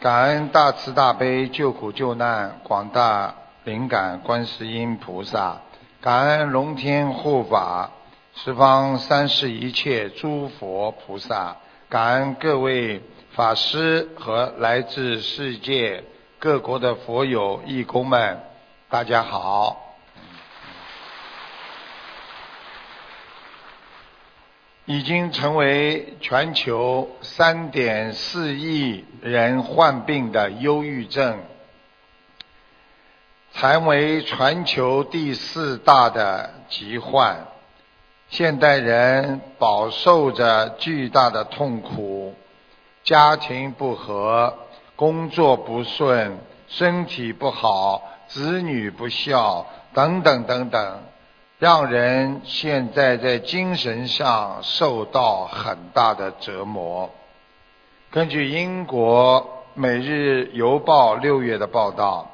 感恩大慈大悲救苦救难广大灵感观世音菩萨，感恩龙天护法十方三世一切诸佛菩萨，感恩各位法师和来自世界各国的佛友义工们，大家好。已经成为全球三点四亿人患病的忧郁症，成为全球第四大的疾患。现代人饱受着巨大的痛苦，家庭不和，工作不顺，身体不好，子女不孝，等等等等。让人现在在精神上受到很大的折磨。根据英国《每日邮报》六月的报道，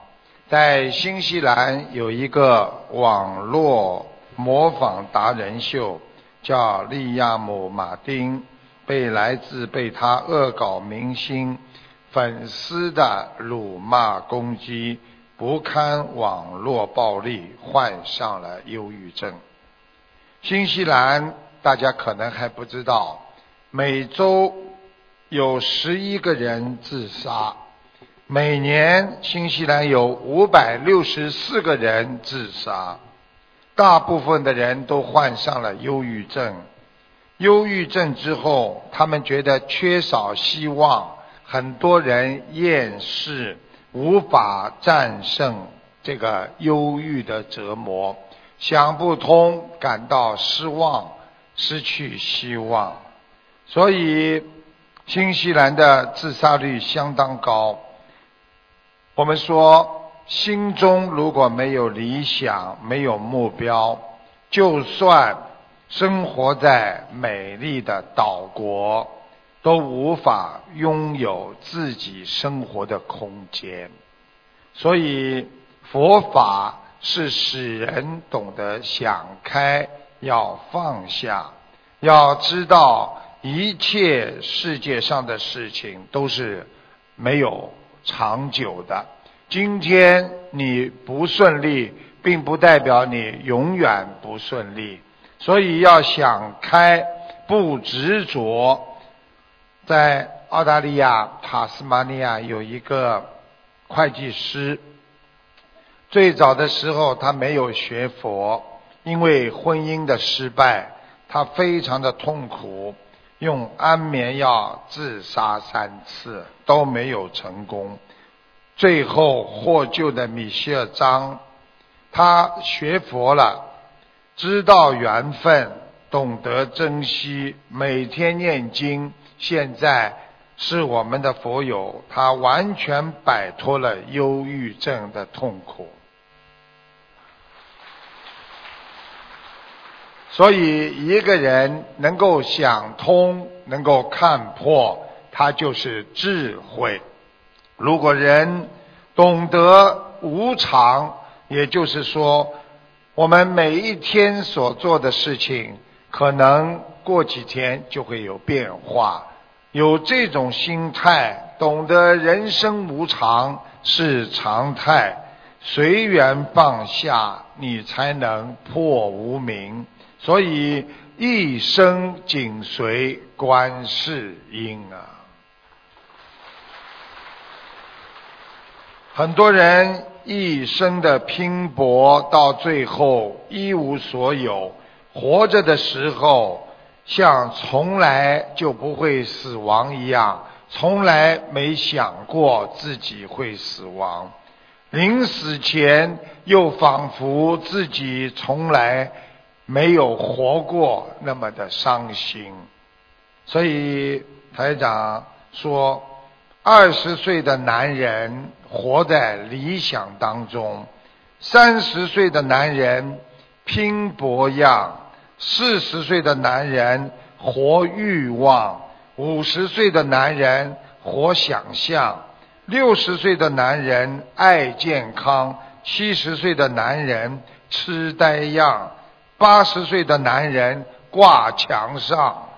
在新西兰有一个网络模仿达人秀，叫利亚姆·马丁，被来自被他恶搞明星粉丝的辱骂攻击。不堪网络暴力，患上了忧郁症。新西兰大家可能还不知道，每周有十一个人自杀，每年新西兰有五百六十四个人自杀，大部分的人都患上了忧郁症。忧郁症之后，他们觉得缺少希望，很多人厌世。无法战胜这个忧郁的折磨，想不通，感到失望，失去希望，所以新西兰的自杀率相当高。我们说，心中如果没有理想，没有目标，就算生活在美丽的岛国。都无法拥有自己生活的空间，所以佛法是使人懂得想开，要放下，要知道一切世界上的事情都是没有长久的。今天你不顺利，并不代表你永远不顺利，所以要想开，不执着。在澳大利亚塔斯马尼亚有一个会计师，最早的时候他没有学佛，因为婚姻的失败，他非常的痛苦，用安眠药自杀三次都没有成功，最后获救的米歇尔张，他学佛了，知道缘分，懂得珍惜，每天念经。现在是我们的佛友，他完全摆脱了忧郁症的痛苦，所以一个人能够想通，能够看破，他就是智慧。如果人懂得无常，也就是说，我们每一天所做的事情，可能过几天就会有变化。有这种心态，懂得人生无常是常态，随缘放下，你才能破无明。所以一生紧随观世音啊！很多人一生的拼搏，到最后一无所有，活着的时候。像从来就不会死亡一样，从来没想过自己会死亡，临死前又仿佛自己从来没有活过那么的伤心。所以台长说，二十岁的男人活在理想当中，三十岁的男人拼搏样。四十岁的男人活欲望，五十岁的男人活想象，六十岁的男人爱健康，七十岁的男人痴呆样，八十岁的男人挂墙上。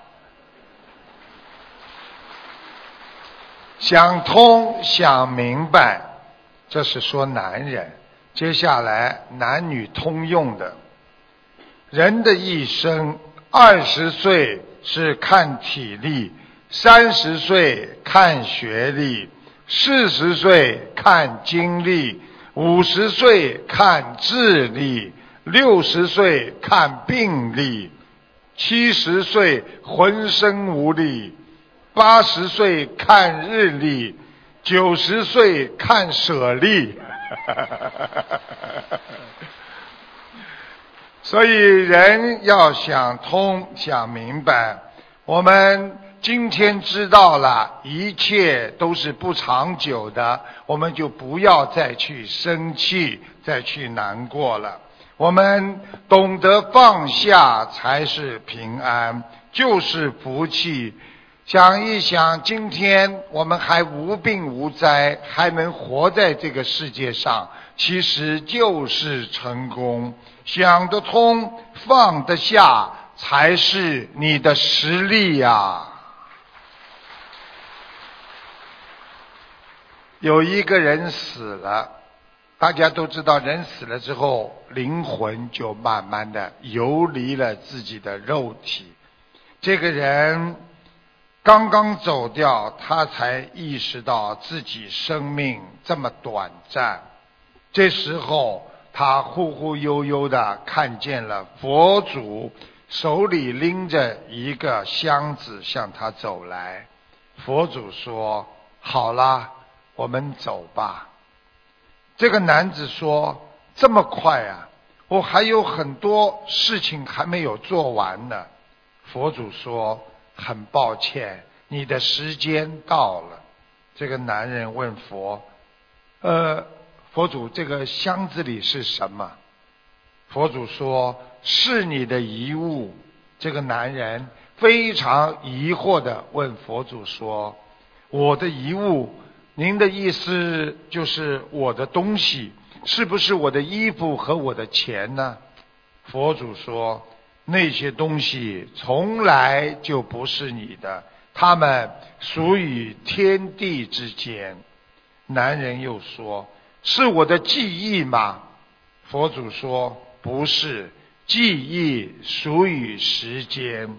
想通想明白，这是说男人。接下来男女通用的，人的一生，二十岁是看体力，三十岁看学历，四十岁看精力，五十岁看智力，六十岁看病历，七十岁浑身无力。八十岁看日历，九十岁看舍利，所以人要想通、想明白，我们今天知道了一切都是不长久的，我们就不要再去生气、再去难过了。我们懂得放下才是平安，就是福气。想一想，今天我们还无病无灾，还能活在这个世界上，其实就是成功。想得通，放得下，才是你的实力呀。有一个人死了，大家都知道，人死了之后，灵魂就慢慢的游离了自己的肉体。这个人。刚刚走掉，他才意识到自己生命这么短暂。这时候，他忽忽悠悠的看见了佛祖，手里拎着一个箱子向他走来。佛祖说：“好了，我们走吧。”这个男子说：“这么快啊？我还有很多事情还没有做完呢。”佛祖说。很抱歉，你的时间到了。这个男人问佛：“呃，佛祖，这个箱子里是什么？”佛祖说：“是你的遗物。”这个男人非常疑惑的问佛祖说：“我的遗物？您的意思就是我的东西？是不是我的衣服和我的钱呢？”佛祖说。那些东西从来就不是你的，他们属于天地之间。男人又说：“是我的记忆吗？”佛祖说：“不是，记忆属于时间。”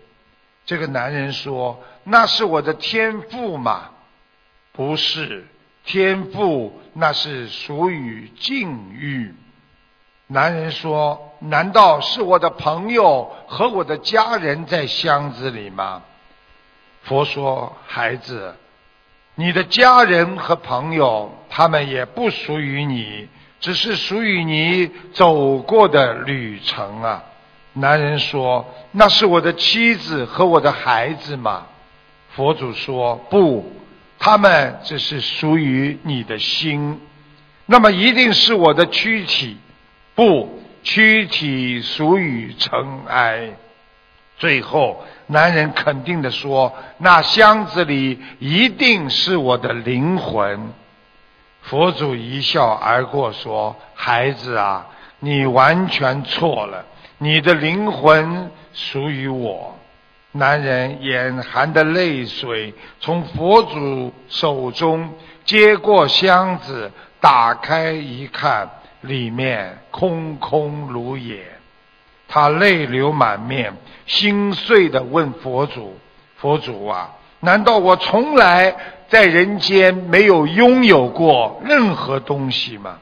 这个男人说：“那是我的天赋吗？”不是，天赋那是属于境遇。男人说：“难道是我的朋友和我的家人在箱子里吗？”佛说：“孩子，你的家人和朋友，他们也不属于你，只是属于你走过的旅程啊。”男人说：“那是我的妻子和我的孩子吗？”佛祖说：“不，他们只是属于你的心，那么一定是我的躯体。”不，躯体属于尘埃。最后，男人肯定的说：“那箱子里一定是我的灵魂。”佛祖一笑而过说：“孩子啊，你完全错了，你的灵魂属于我。”男人眼含的泪水，从佛祖手中接过箱子，打开一看。里面空空如也，他泪流满面，心碎的问佛祖：“佛祖啊，难道我从来在人间没有拥有过任何东西吗？”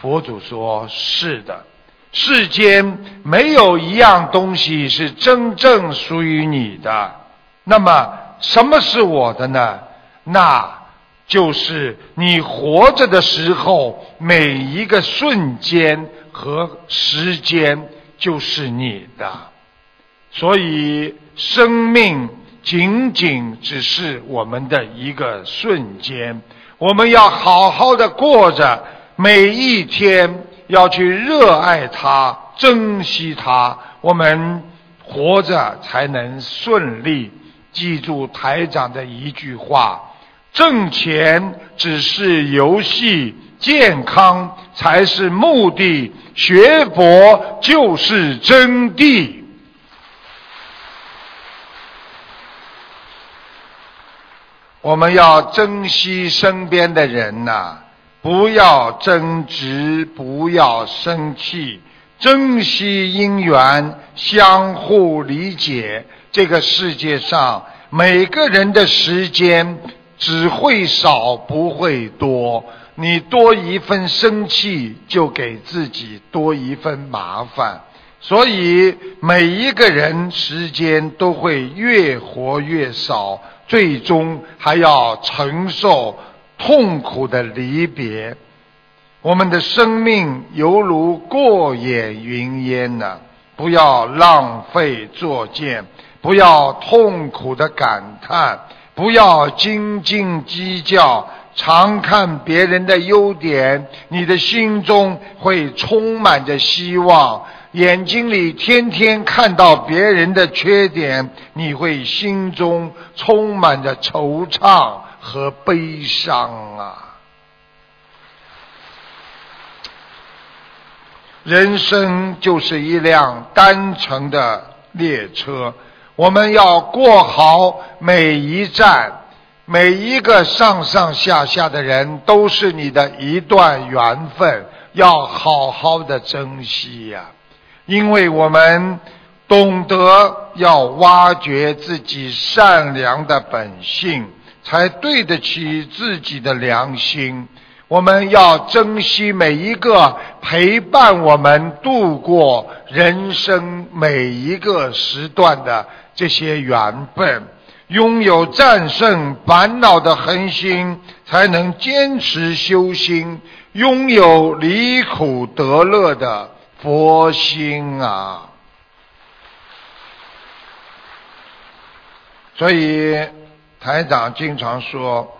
佛祖说：“是的，世间没有一样东西是真正属于你的。那么，什么是我的呢？那……”就是你活着的时候，每一个瞬间和时间就是你的，所以生命仅仅只是我们的一个瞬间，我们要好好的过着每一天，要去热爱它，珍惜它，我们活着才能顺利。记住台长的一句话。挣钱只是游戏，健康才是目的。学佛就是真谛。我们要珍惜身边的人呐，不要争执，不要生气，珍惜因缘，相互理解。这个世界上每个人的时间只会少，不会多。你多一份生气，就给自己多一份麻烦。所以每一个人时间都会越活越少，最终还要承受痛苦的离别。我们的生命犹如过眼云烟呢，不要浪费作践，不要痛苦的感叹，不要斤斤计较。常看别人的优点，你的心中会充满着希望；眼睛里天天看到别人的缺点，你会心中充满着惆怅和悲伤啊！人生就是一辆单程的列车，我们要过好每一站。每一个上上下下的人都是你的一段缘分，要好好的珍惜呀！因为我们懂得要挖掘自己善良的本性，才对得起自己的良心。我们要珍惜每一个陪伴我们度过人生每一个时段的这些缘分。拥有战胜烦恼的恒心，才能坚持修心；拥有离苦得乐的佛心啊！所以台长经常说，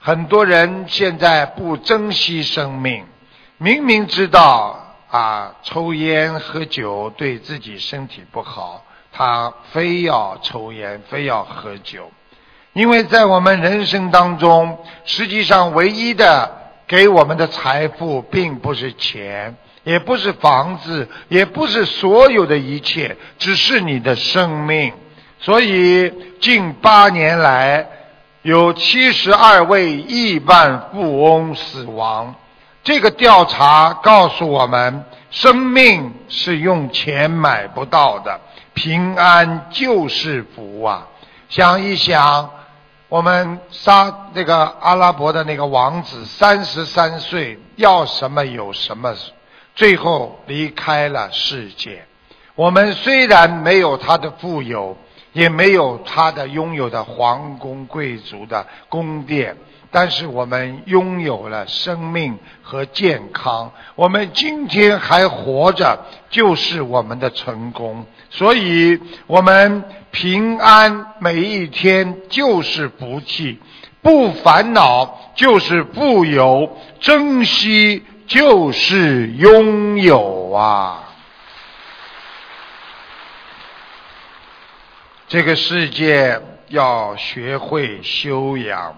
很多人现在不珍惜生命，明明知道啊，抽烟喝酒对自己身体不好。他非要抽烟，非要喝酒，因为在我们人生当中，实际上唯一的给我们的财富，并不是钱，也不是房子，也不是所有的一切，只是你的生命。所以近八年来，有七十二位亿万富翁死亡。这个调查告诉我们，生命是用钱买不到的。平安就是福啊！想一想，我们杀那个阿拉伯的那个王子，三十三岁，要什么有什么，最后离开了世界。我们虽然没有他的富有，也没有他的拥有的皇宫贵族的宫殿。但是我们拥有了生命和健康，我们今天还活着，就是我们的成功。所以，我们平安每一天就是福气，不烦恼就是富有，珍惜就是拥有啊！这个世界要学会修养。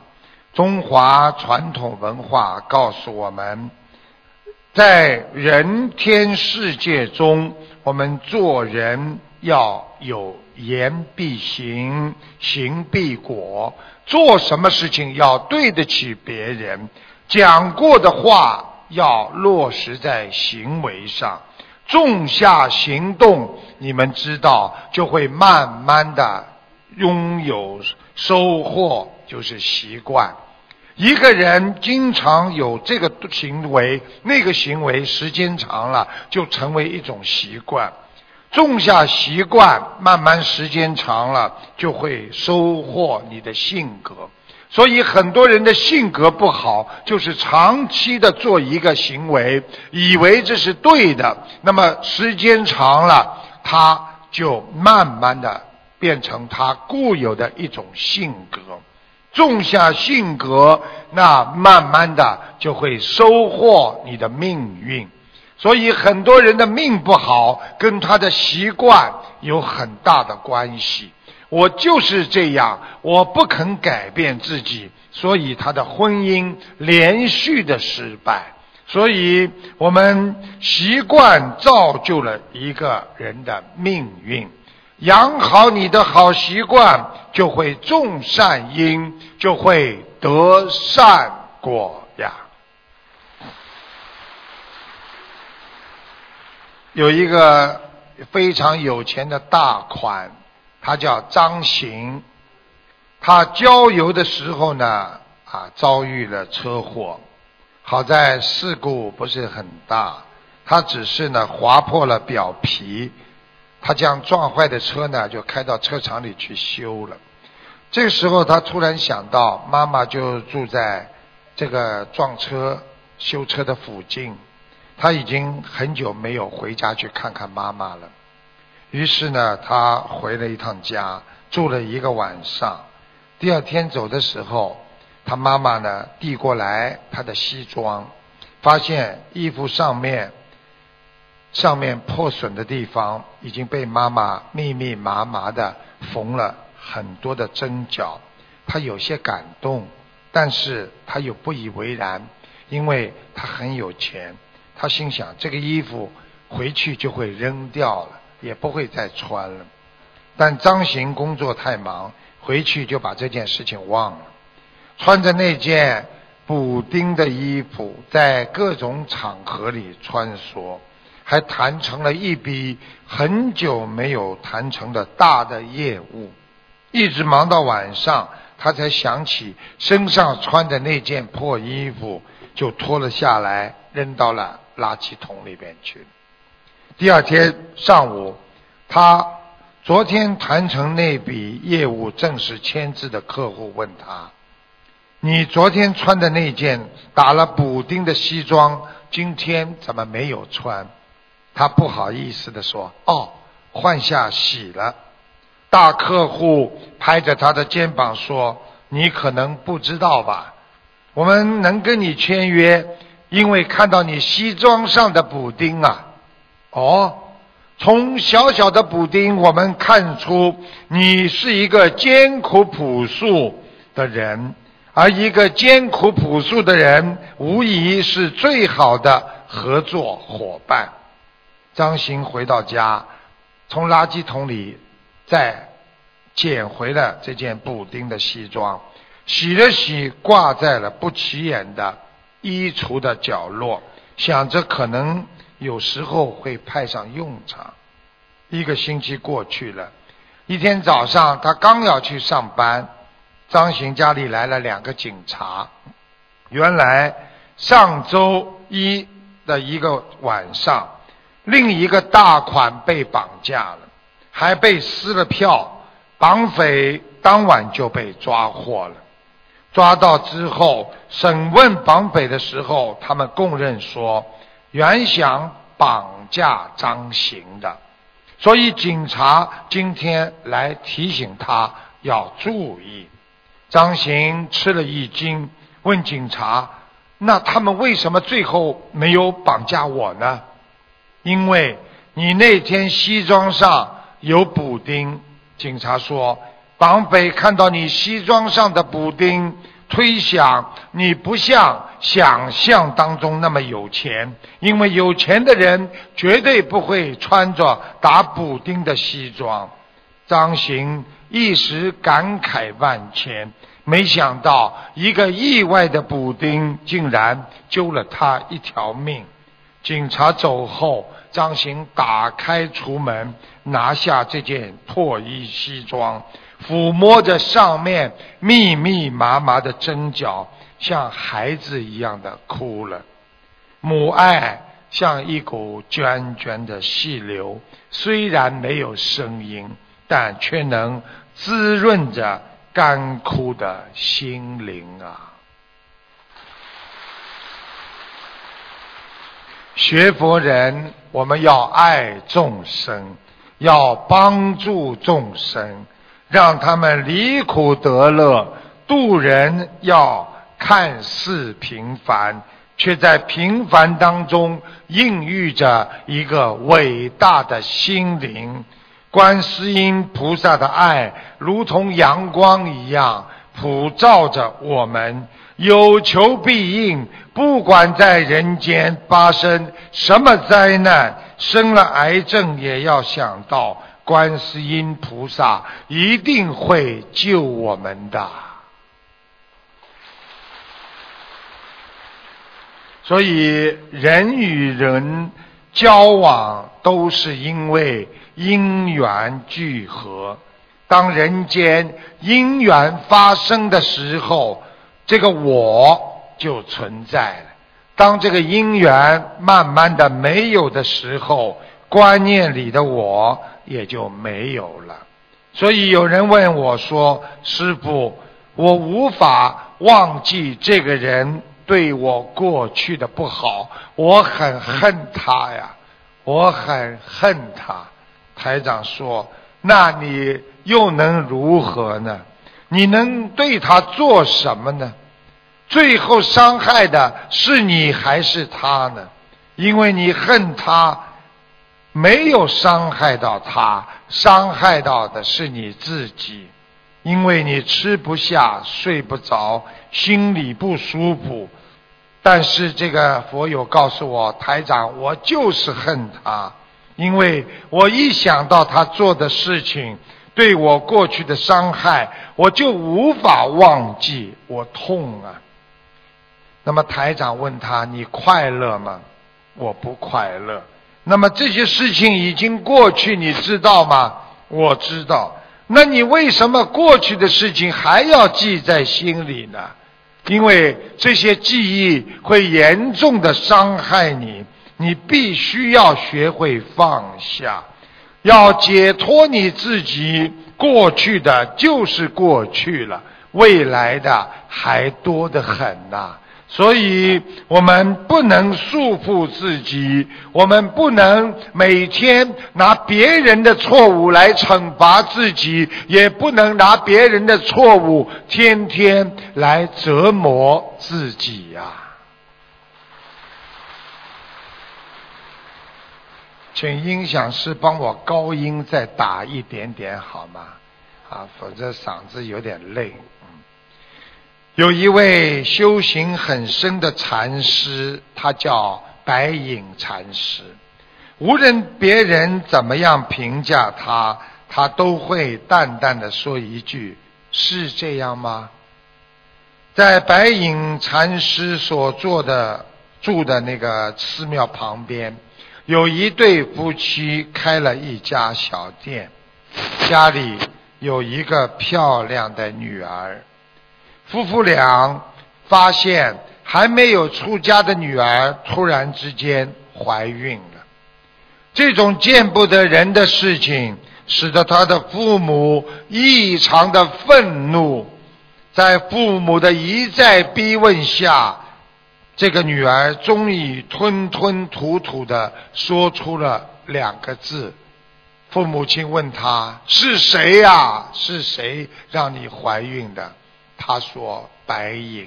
中华传统文化告诉我们，在人天世界中，我们做人要有言必行，行必果。做什么事情要对得起别人，讲过的话要落实在行为上，种下行动，你们知道就会慢慢的拥有收获。就是习惯，一个人经常有这个行为，那个行为时间长了就成为一种习惯，种下习惯，慢慢时间长了就会收获你的性格。所以很多人的性格不好，就是长期的做一个行为，以为这是对的，那么时间长了，他就慢慢的变成他固有的一种性格。种下性格，那慢慢的就会收获你的命运。所以很多人的命不好，跟他的习惯有很大的关系。我就是这样，我不肯改变自己，所以他的婚姻连续的失败。所以我们习惯造就了一个人的命运。养好你的好习惯，就会种善因，就会得善果呀。有一个非常有钱的大款，他叫张行，他郊游的时候呢，啊，遭遇了车祸，好在事故不是很大，他只是呢划破了表皮。他将撞坏的车呢，就开到车厂里去修了。这个时候，他突然想到，妈妈就住在这个撞车修车的附近，他已经很久没有回家去看看妈妈了。于是呢，他回了一趟家，住了一个晚上。第二天走的时候，他妈妈呢递过来他的西装，发现衣服上面。上面破损的地方已经被妈妈密密麻麻的缝了很多的针脚，他有些感动，但是他又不以为然，因为他很有钱，他心想这个衣服回去就会扔掉了，也不会再穿了。但张行工作太忙，回去就把这件事情忘了，穿着那件补丁的衣服，在各种场合里穿梭。还谈成了一笔很久没有谈成的大的业务，一直忙到晚上，他才想起身上穿的那件破衣服，就脱了下来，扔到了垃圾桶里边去了。第二天上午，他昨天谈成那笔业务正式签字的客户问他：“你昨天穿的那件打了补丁的西装，今天怎么没有穿？”他不好意思的说：“哦，换下洗了。”大客户拍着他的肩膀说：“你可能不知道吧？我们能跟你签约，因为看到你西装上的补丁啊。哦，从小小的补丁，我们看出你是一个艰苦朴素的人，而一个艰苦朴素的人，无疑是最好的合作伙伴。”张行回到家，从垃圾桶里再捡回了这件补丁的西装，洗了洗，挂在了不起眼的衣橱的角落，想着可能有时候会派上用场。一个星期过去了，一天早上，他刚要去上班，张行家里来了两个警察。原来上周一的一个晚上。另一个大款被绑架了，还被撕了票。绑匪当晚就被抓获了。抓到之后，审问绑匪的时候，他们供认说，原想绑架张行的，所以警察今天来提醒他要注意。张行吃了一惊，问警察：“那他们为什么最后没有绑架我呢？”因为你那天西装上有补丁，警察说，绑匪看到你西装上的补丁，推想你不像想象当中那么有钱，因为有钱的人绝对不会穿着打补丁的西装。张行一时感慨万千，没想到一个意外的补丁竟然救了他一条命。警察走后，张行打开橱门，拿下这件破衣西装，抚摸着上面密密麻麻的针脚，像孩子一样的哭了。母爱像一股涓涓的细流，虽然没有声音，但却能滋润着干枯的心灵啊。学佛人，我们要爱众生，要帮助众生，让他们离苦得乐。渡人要看似平凡，却在平凡当中孕育着一个伟大的心灵。观世音菩萨的爱，如同阳光一样，普照着我们。有求必应，不管在人间发生什么灾难，生了癌症也要想到观世音菩萨一定会救我们的。所以，人与人交往都是因为因缘聚合。当人间因缘发生的时候，这个我就存在了。当这个因缘慢慢的没有的时候，观念里的我也就没有了。所以有人问我说：“师傅，我无法忘记这个人。”对我过去的不好，我很恨他呀，我很恨他。台长说：“那你又能如何呢？你能对他做什么呢？最后伤害的是你还是他呢？因为你恨他，没有伤害到他，伤害到的是你自己。因为你吃不下、睡不着，心里不舒服。”但是这个佛友告诉我，台长，我就是恨他，因为我一想到他做的事情对我过去的伤害，我就无法忘记，我痛啊。那么台长问他：“你快乐吗？”我不快乐。那么这些事情已经过去，你知道吗？我知道。那你为什么过去的事情还要记在心里呢？因为这些记忆会严重的伤害你，你必须要学会放下，要解脱你自己。过去的就是过去了，未来的还多得很呐。所以我们不能束缚自己，我们不能每天拿别人的错误来惩罚自己，也不能拿别人的错误天天来折磨自己呀。请音响师帮我高音再打一点点好吗？啊，否则嗓子有点累。有一位修行很深的禅师，他叫白隐禅师。无论别人怎么样评价他，他都会淡淡的说一句：“是这样吗？”在白隐禅师所做的住的那个寺庙旁边，有一对夫妻开了一家小店，家里有一个漂亮的女儿。夫妇俩发现还没有出家的女儿突然之间怀孕了，这种见不得人的事情，使得他的父母异常的愤怒。在父母的一再逼问下，这个女儿终于吞吞吐吐的说出了两个字。父母亲问她是谁呀？是谁让你怀孕的？他说：“白影。”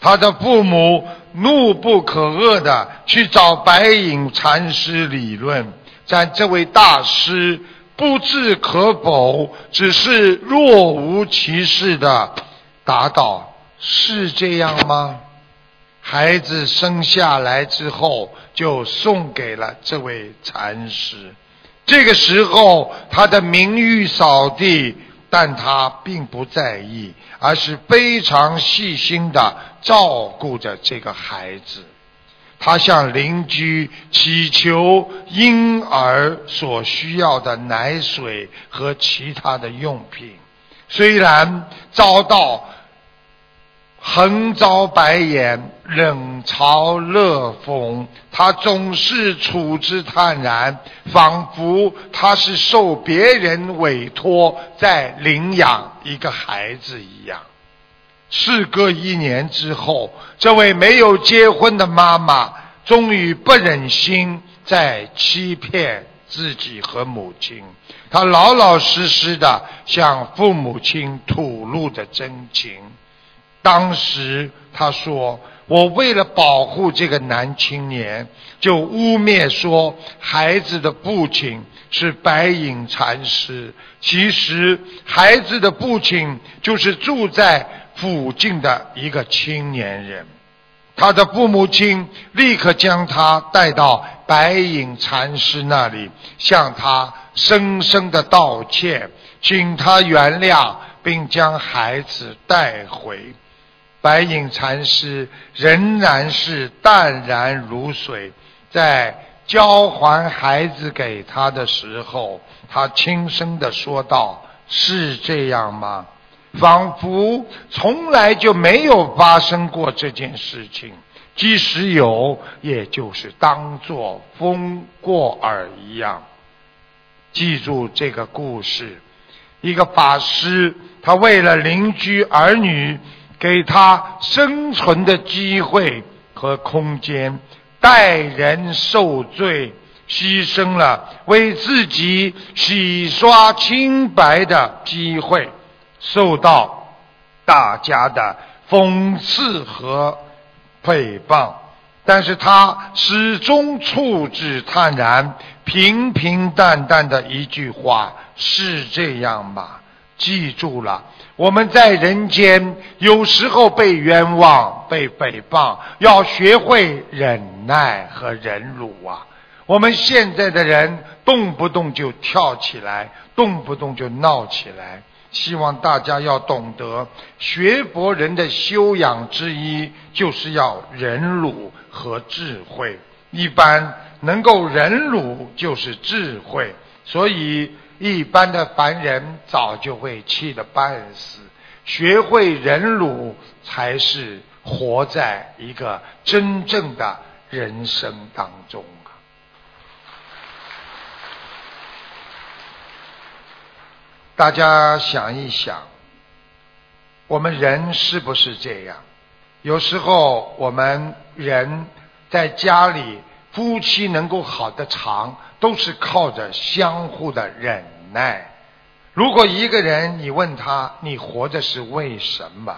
他的父母怒不可遏的去找白影禅师理论，但这位大师不置可否，只是若无其事的答道：“是这样吗？”孩子生下来之后，就送给了这位禅师。这个时候，他的名誉扫地。但他并不在意，而是非常细心的照顾着这个孩子。他向邻居祈求婴儿所需要的奶水和其他的用品，虽然遭到。横遭白眼，冷嘲热讽，他总是处之泰然，仿佛他是受别人委托在领养一个孩子一样。事隔一年之后，这位没有结婚的妈妈终于不忍心再欺骗自己和母亲，她老老实实的向父母亲吐露着真情。当时他说：“我为了保护这个男青年，就污蔑说孩子的父亲是白隐禅师。其实孩子的父亲就是住在附近的一个青年人。”他的父母亲立刻将他带到白隐禅师那里，向他深深的道歉，请他原谅，并将孩子带回。白隐禅师仍然是淡然如水，在交还孩子给他的时候，他轻声的说道：“是这样吗？”仿佛从来就没有发生过这件事情，即使有，也就是当作风过耳一样。记住这个故事：一个法师，他为了邻居儿女给他生存的机会和空间，代人受罪，牺牲了为自己洗刷清白的机会。受到大家的讽刺和诽谤，但是他始终处之泰然，平平淡淡的一句话是这样吗？记住了，我们在人间有时候被冤枉、被诽谤，要学会忍耐和忍辱啊！我们现在的人动不动就跳起来，动不动就闹起来。希望大家要懂得，学佛人的修养之一，就是要忍辱和智慧。一般能够忍辱，就是智慧。所以，一般的凡人早就会气得半死。学会忍辱，才是活在一个真正的人生当中啊。大家想一想，我们人是不是这样？有时候我们人在家里，夫妻能够好的长，都是靠着相互的忍耐。如果一个人你问他，你活着是为什么？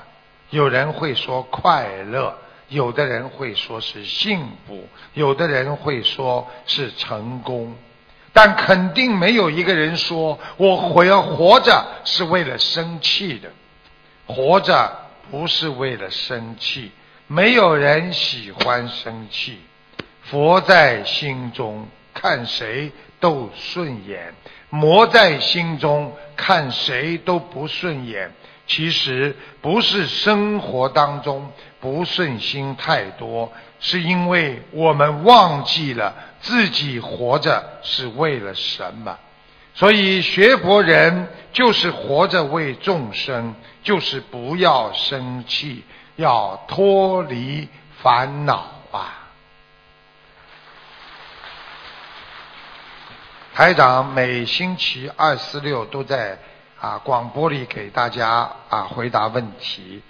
有人会说快乐，有的人会说是幸福，有的人会说是成功。但肯定没有一个人说我活要活着是为了生气的，活着不是为了生气，没有人喜欢生气。佛在心中，看谁都顺眼；魔在心中，看谁都不顺眼。其实不是生活当中不顺心太多，是因为我们忘记了。自己活着是为了什么？所以学佛人就是活着为众生，就是不要生气，要脱离烦恼啊！台长每星期二、四、六都在啊广播里给大家啊回答问题，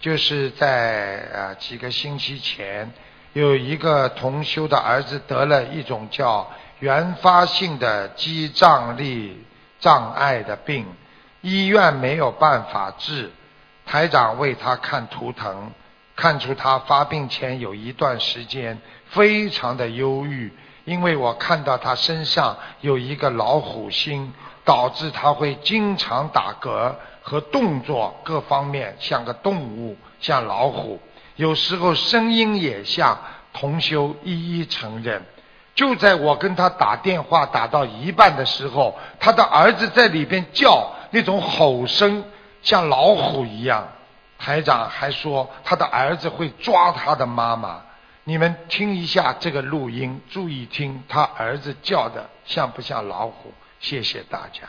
就是在啊几个星期前。有一个同修的儿子得了一种叫原发性的肌障力障碍的病，医院没有办法治。台长为他看图腾，看出他发病前有一段时间非常的忧郁，因为我看到他身上有一个老虎心，导致他会经常打嗝和动作各方面像个动物，像老虎。有时候声音也像同修一一承认。就在我跟他打电话打到一半的时候，他的儿子在里边叫，那种吼声像老虎一样。台长还说他的儿子会抓他的妈妈。你们听一下这个录音，注意听他儿子叫的像不像老虎？谢谢大家。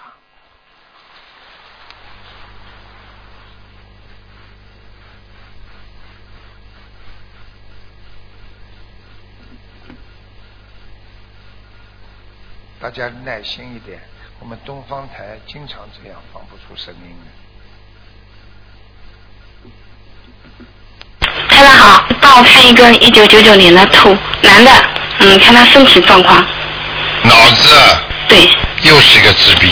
大家耐心一点，我们东方台经常这样放不出声音的。台长好，帮我看一个一九九九年的兔男的，嗯，看他身体状况。脑子。对。又是一个自闭。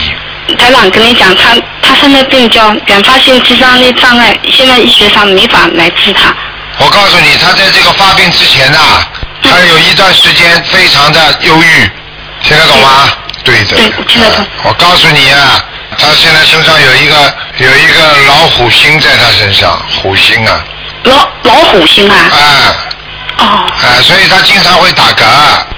台长跟你讲，他他生的病叫原发性肌张力障碍，现在医学上没法来治他。我告诉你，他在这个发病之前呐，他有一段时间非常的忧郁。听得懂吗？对的。对，听得懂。我告诉你啊，他现在身上有一个有一个老虎星在他身上，虎星啊。老老虎星啊。啊，哦。啊，所以他经常会打嗝，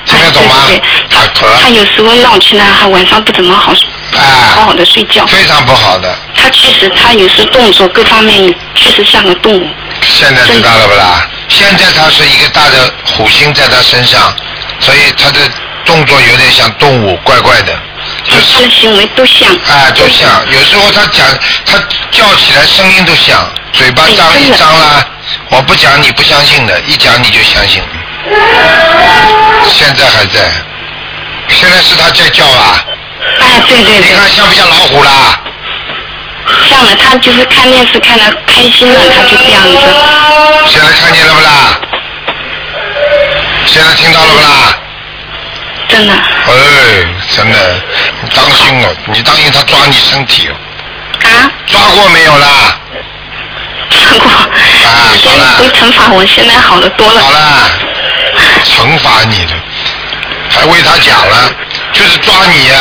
听得懂吗？对对打他，有时候闹起来，还晚上不怎么好，啊好好啊，的睡觉。非常不好的。他确实，他有时动作各方面确实像个动物。现在知道了不啦？现在他是一个大的虎星在他身上，所以他的动作有点像动物，怪怪的，就他是的行为都像。啊，都像有时候他讲，他叫起来声音都像，嘴巴张一张啦，我不讲你不相信的，一讲你就相信。现在还在，现在是他在叫啊，哎，对对对，你看像不像老虎啦？像了。他就是看电视看的开心了，他就这样子。现在看见了不啦？现在听到了不啦？真的。哎，真的，你当心哦，你当心他抓你身体哦，啊？抓过没有啦？看 过。以前好了会惩罚我，现在好的多了。好了，惩罚你的，还为他讲了，就是抓你呀、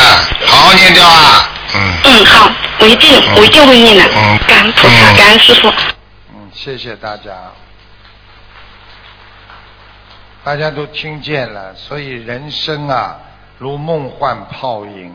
好好念掉啊，嗯。嗯，好，我一定，我一定会念的。嗯感恩菩萨，嗯感恩师傅。嗯，谢谢大家。大家都听见了，所以人生啊，如梦幻泡影，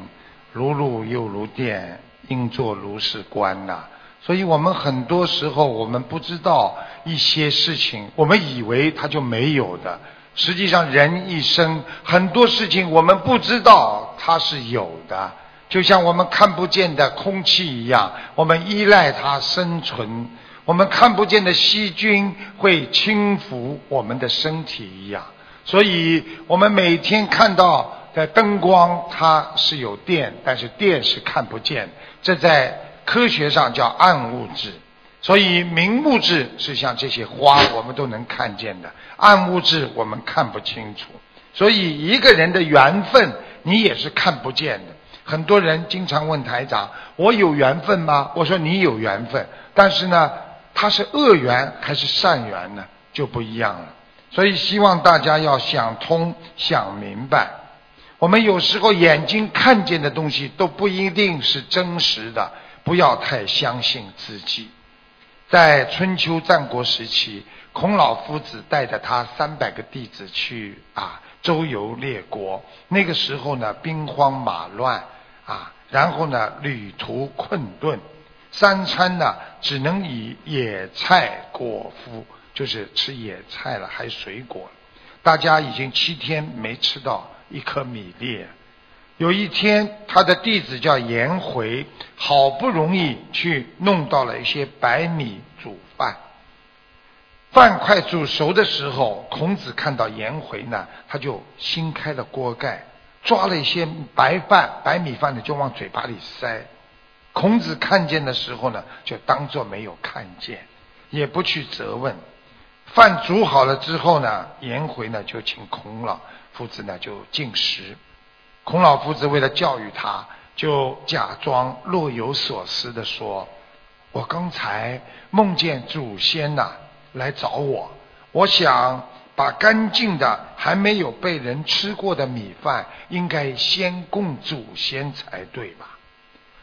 如露又如电，应作如是观呐、所以我们很多时候我们不知道一些事情，我们以为它就没有的。实际上，人一生很多事情我们不知道它是有的，就像我们看不见的空气一样，我们依赖它生存。我们看不见的细菌会侵蚀我们的身体一样，所以我们每天看到的灯光它是有电，但是电是看不见，这在科学上叫暗物质。所以明物质是像这些花，我们都能看见的；暗物质我们看不清楚。所以一个人的缘分，你也是看不见的。很多人经常问台长：“我有缘分吗？”我说：“你有缘分，但是呢，它是恶缘还是善缘呢？就不一样了。”所以希望大家要想通、想明白。我们有时候眼睛看见的东西都不一定是真实的，不要太相信自己。在春秋战国时期，孔老夫子带着他三百个弟子去啊周游列国。那个时候呢，兵荒马乱啊，然后呢，旅途困顿，三餐呢只能以野菜果腹，就是吃野菜了，还水果。大家已经七天没吃到一颗米粒。有一天，他的弟子叫颜回，好不容易去弄到了一些白米煮饭。饭快煮熟的时候，孔子看到颜回呢，他就掀开了锅盖，抓了一些白饭、白米饭呢，就往嘴巴里塞。孔子看见的时候呢，就当作没有看见，也不去责问。饭煮好了之后呢，颜回呢就请孔老夫子呢就进食。孔老夫子为了教育他，就假装若有所思的说：“我刚才梦见祖先呐、来找我，我想把干净的还没有被人吃过的米饭，应该先供祖先才对吧？”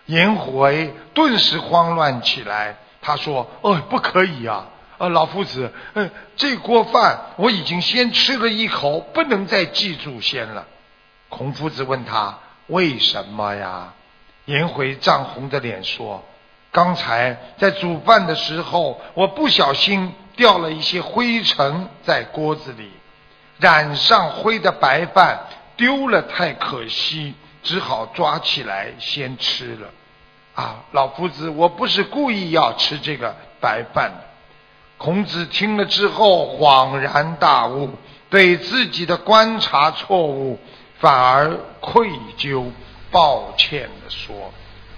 颜回顿时慌乱起来，他说：“哦，不可以啊！呃，老夫子，呃，这锅饭我已经先吃了一口，不能再祭祖先了。”孔夫子问他为什么呀？颜回涨红着脸说：“刚才在煮饭的时候，我不小心掉了一些灰尘在锅子里，染上灰的白饭丢了太可惜，只好抓起来先吃了。啊，老夫子，我不是故意要吃这个白饭。”孔子听了之后恍然大悟，对自己的观察错误反而愧疚、抱歉地说：“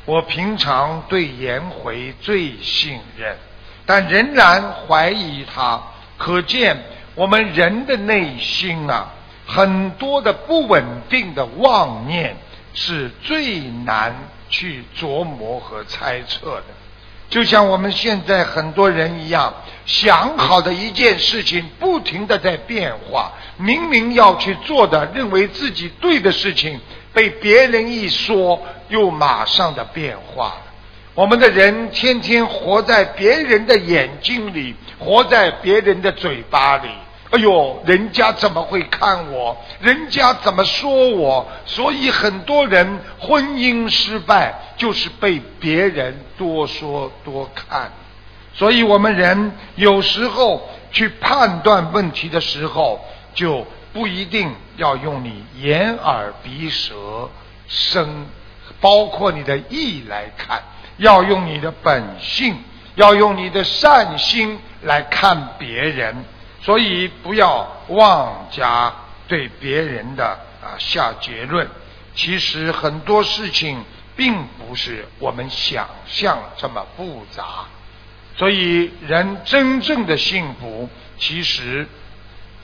我平常对颜回最信任，但仍然怀疑他。可见我们人的内心啊，很多的不稳定的妄念是最难去琢磨和猜测的。”就像我们现在很多人一样，想好的一件事情，不停的在变化。明明要去做的，认为自己对的事情，被别人一说，又马上的变化。我们的人天天活在别人的眼睛里，活在别人的嘴巴里，哎呦，人家怎么会看我？人家怎么说我？所以很多人婚姻失败，就是被别人多说多看。所以我们人有时候去判断问题的时候，就不一定要用你眼耳鼻舌身，包括你的意来看，要用你的本性，要用你的善心来看别人。所以不要妄加对别人的啊下结论。其实很多事情并不是我们想象这么复杂。所以人真正的幸福，其实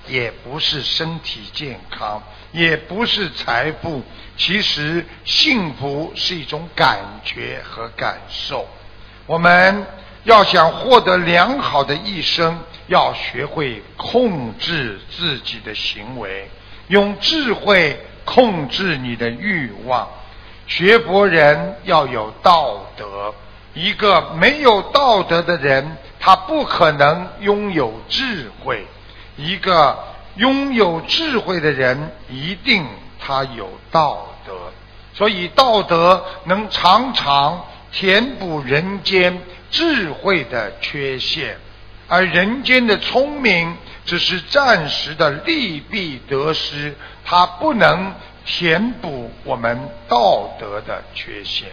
也不是身体健康，也不是财富。其实幸福是一种感觉和感受。我们要想获得良好的一生。要学会控制自己的行为，用智慧控制你的欲望。学佛人要有道德，一个没有道德的人，他不可能拥有智慧。一个拥有智慧的人，一定他有道德。所以，道德能常常填补人间智慧的缺陷。而人间的聪明只是暂时的利弊得失，它不能填补我们道德的缺陷。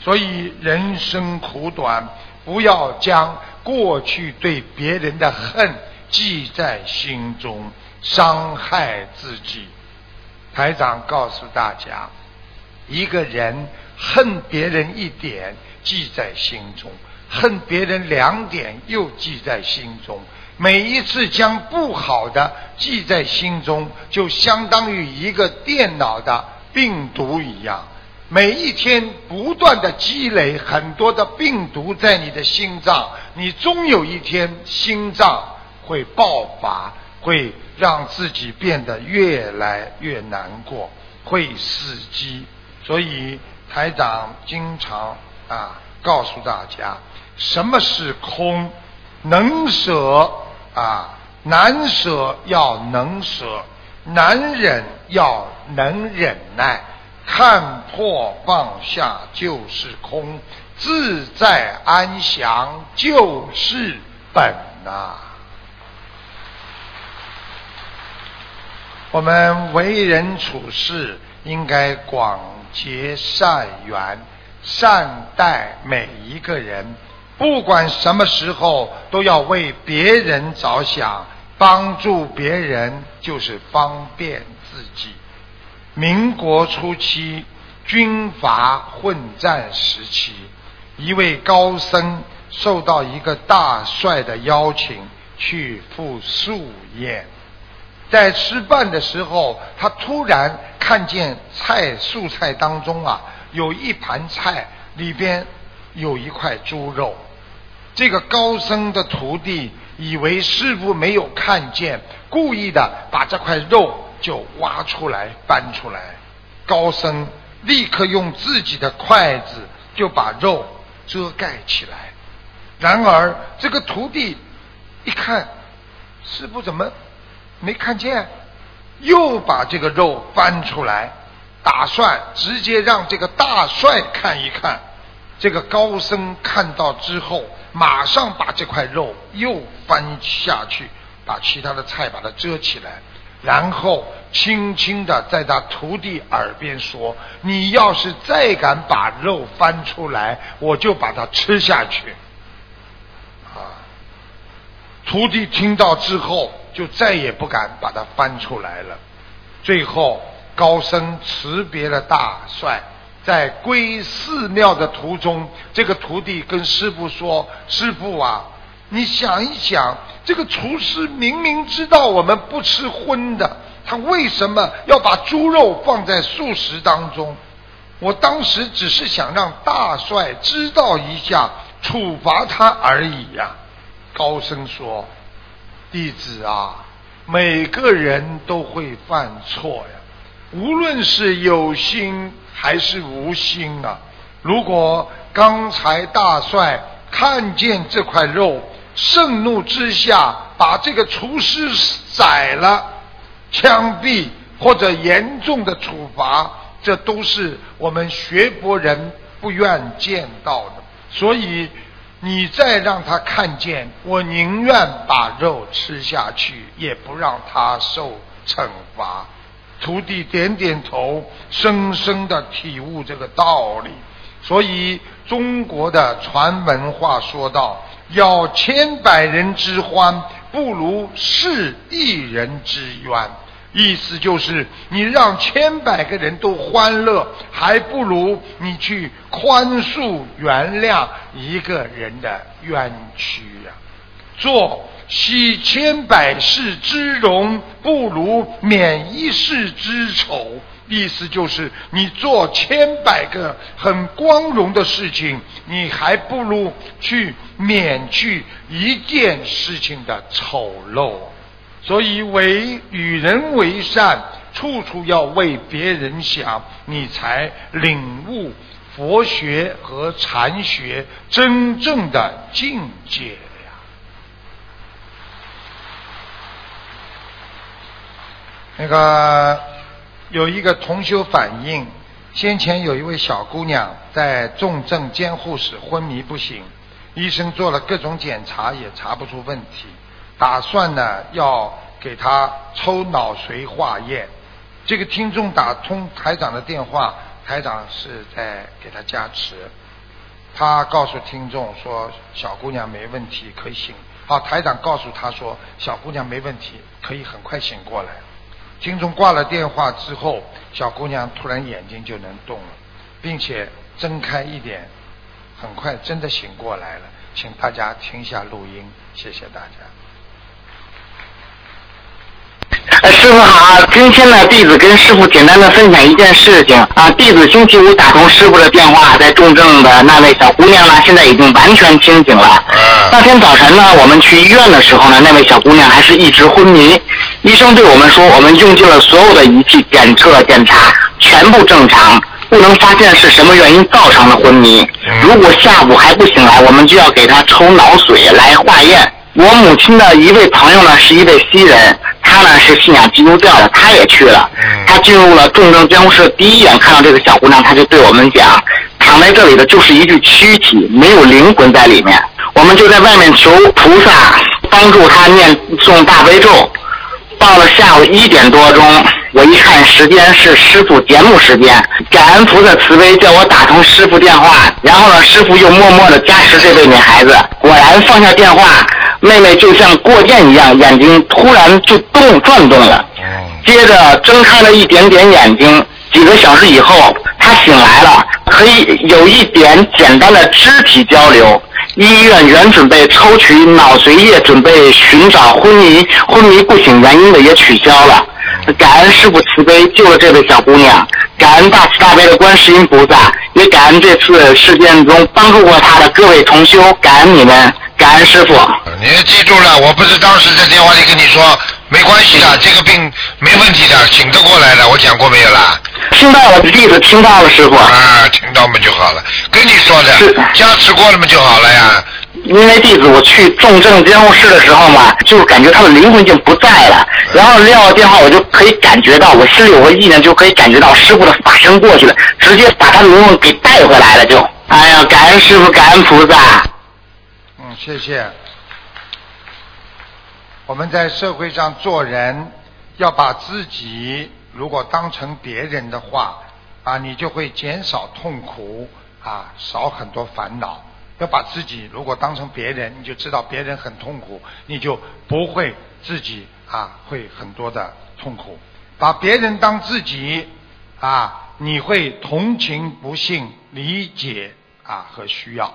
所以人生苦短，不要将过去对别人的恨记在心中，伤害自己。台长告诉大家，一个人恨别人一点，记在心中。恨别人两点又记在心中，每一次将不好的记在心中，就相当于一个电脑的病毒一样，每一天不断的积累很多的病毒在你的心脏，你终有一天心脏会爆发，会让自己变得越来越难过，会死机。所以台长经常啊告诉大家。什么是空？能舍啊，难舍要能舍，难忍要能忍耐，看破放下就是空，自在安详就是本呐。我们为人处事应该广结善缘，善待每一个人。不管什么时候都要为别人着想，帮助别人就是方便自己。民国初期军阀混战时期，一位高僧受到一个大帅的邀请去赴素宴，在吃饭的时候，他突然看见菜素菜当中啊有一盘菜里边有一块猪肉。这个高僧的徒弟以为师傅没有看见，故意的把这块肉就挖出来搬出来。高僧立刻用自己的筷子就把肉遮盖起来。然而这个徒弟一看，师傅怎么没看见？又把这个肉翻出来，打算直接让这个大帅看一看。这个高僧看到之后。马上把这块肉又翻下去，把其他的菜把它遮起来，然后轻轻的在他徒弟耳边说：“你要是再敢把肉翻出来，我就把它吃下去。”啊！徒弟听到之后，就再也不敢把它翻出来了。最后，高僧辞别了大帅。在归寺庙的途中，这个徒弟跟师傅说：“师傅啊，你想一想，这个厨师明明知道我们不吃荤的，他为什么要把猪肉放在素食当中？我当时只是想让大帅知道一下，处罚他而已呀。”高僧说：“弟子啊，每个人都会犯错呀，无论是有心。”还是无心啊！如果刚才大帅看见这块肉，盛怒之下把这个厨师宰了、枪毙或者严重的处罚，这都是我们学佛人不愿见到的。所以，你再让他看见，我宁愿把肉吃下去，也不让他受惩罚。徒弟点点头，深深的体悟这个道理。所以，中国的传文化说道：“要千百人之欢，不如是一人之冤。”意思就是，你让千百个人都欢乐，还不如你去宽恕、原谅一个人的冤屈呀。做惜千百世之荣，不如免一世之丑。意思就是，你做千百个很光荣的事情，你还不如去免去一件事情的丑陋。所以，为与人为善，处处要为别人想，你才领悟佛学和禅学真正的境界呀。那个有一个同修反映，先前有一位小姑娘在重症监护室昏迷不醒，医生做了各种检查也查不出问题。打算呢要给他抽脑髓化验，这个听众打通台长的电话，台长是在给他加持，他告诉听众说小姑娘没问题可以醒，好台长告诉他说小姑娘没问题可以很快醒过来，听众挂了电话之后，小姑娘突然眼睛就能动了，并且睁开一点，很快真的醒过来了，请大家听一下录音，谢谢大家。师傅好，今天呢，弟子跟师傅简单的分享一件事情啊。弟子星期五打通师傅的电话，在重症的那位小姑娘呢，现在已经完全清醒了。那天早晨呢，我们去医院的时候呢，那位小姑娘还是一直昏迷。医生对我们说，我们用尽了所有的仪器检测检查，全部正常，不能发现是什么原因造成的昏迷。如果下午还不醒来，我们就要给她抽脑髓来化验。我母亲的一位朋友呢，是一位西人，他呢是信仰基督教的，他也去了。他进入了重症监护室，第一眼看到这个小姑娘，他就对我们讲：“躺在这里的就是一具躯体，没有灵魂在里面。”我们就在外面求菩萨帮助他念诵大悲咒。到了下午一点多钟，我一看时间是师傅节目时间，感恩菩萨慈悲，叫我打通师傅电话。然后呢，师傅又默默的加持这位女孩子，果然放下电话。妹妹就像过电一样，眼睛突然就动转动了，接着睁开了一点点眼睛。几个小时以后，她醒来了，可以有一点简单的肢体交流。医院原准备抽取脑髓液，准备寻找昏迷昏迷不醒原因的也取消了。感恩师傅慈悲救了这位小姑娘，感恩大慈大悲的观世音菩萨，也感恩这次事件中帮助过她的各位同修，感恩你们。感恩师傅，你要记住了，我不是当时在电话里跟你说没关系的，这个病没问题的，醒得过来的，我讲过没有啦？听到了，弟子听到了，师傅。啊，听到嘛就好了，跟你说的，加持过了嘛就好了呀。因为弟子我去重症监护室的时候嘛，就感觉他的灵魂已经不在了，然后撂了电话，我就可以感觉到，我心里有个意念，就可以感觉到师傅的法身过去了，直接把他的灵魂给带回来了，就。哎呀，感恩师傅，感恩菩萨。嗯谢谢。我们在社会上做人，要把自己如果当成别人的话，啊，你就会减少痛苦，啊，少很多烦恼。要把自己如果当成别人，你就知道别人很痛苦，你就不会自己啊会很多的痛苦。把别人当自己，啊，你会同情、不幸、理解啊和需要。